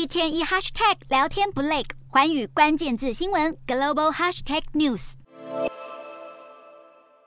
一天一 hashtag 聊天不累，环宇关键字新闻 global hashtag news。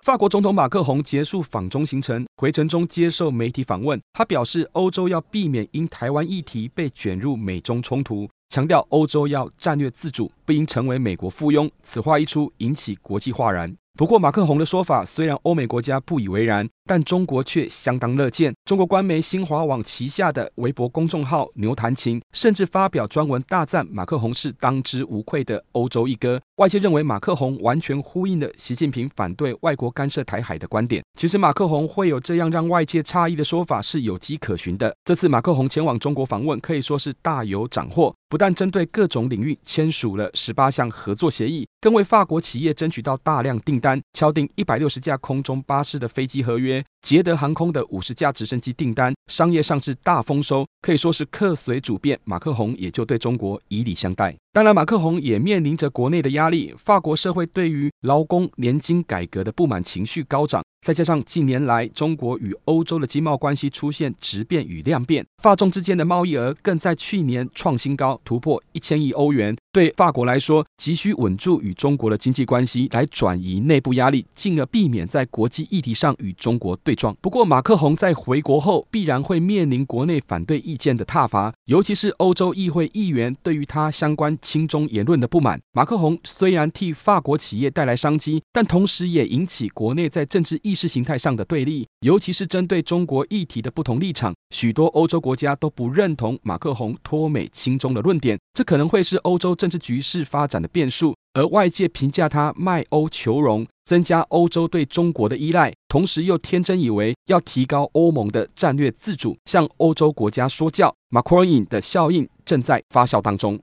法国总统马克宏结束访中行程，回程中接受媒体访问，他表示欧洲要避免因台湾议题被卷入美中冲突，强调欧洲要战略自主，不应成为美国附庸。此话一出，引起国际哗然。不过，马克宏的说法虽然欧美国家不以为然，但中国却相当乐见。中国官媒新华网旗下的微博公众号“牛弹琴”甚至发表专文大赞马克宏是当之无愧的欧洲一哥。外界认为马克宏完全呼应了习近平反对外国干涉台海的观点。其实，马克宏会有这样让外界诧异的说法是有迹可循的。这次马克宏前往中国访问可以说是大有斩获，不但针对各种领域签署了十八项合作协议，更为法国企业争取到大量订单，敲定一百六十架空中巴士的飞机合约，siebie 捷德航空的五十架直升机订单，商业上是大丰收，可以说是客随主便。马克宏也就对中国以礼相待。当然，马克宏也面临着国内的压力，法国社会对于劳工年金改革的不满情绪高涨。再加上近年来中国与欧洲的经贸关系出现质变与量变，法中之间的贸易额更在去年创新高，突破一千亿欧元。对法国来说，急需稳住与中国的经济关系，来转移内部压力，进而避免在国际议题上与中国对状。不过，马克宏在回国后必然会面临国内反对意见的挞伐，尤其是欧洲议会议员对于他相关亲中言论的不满。马克宏虽然替法国企业带来商机，但同时也引起国内在政治意。意识形态上的对立，尤其是针对中国议题的不同立场，许多欧洲国家都不认同马克宏脱美亲中的论点，这可能会是欧洲政治局势发展的变数。而外界评价他卖欧求荣，增加欧洲对中国的依赖，同时又天真以为要提高欧盟的战略自主，向欧洲国家说教，，Macron 的效应正在发酵当中。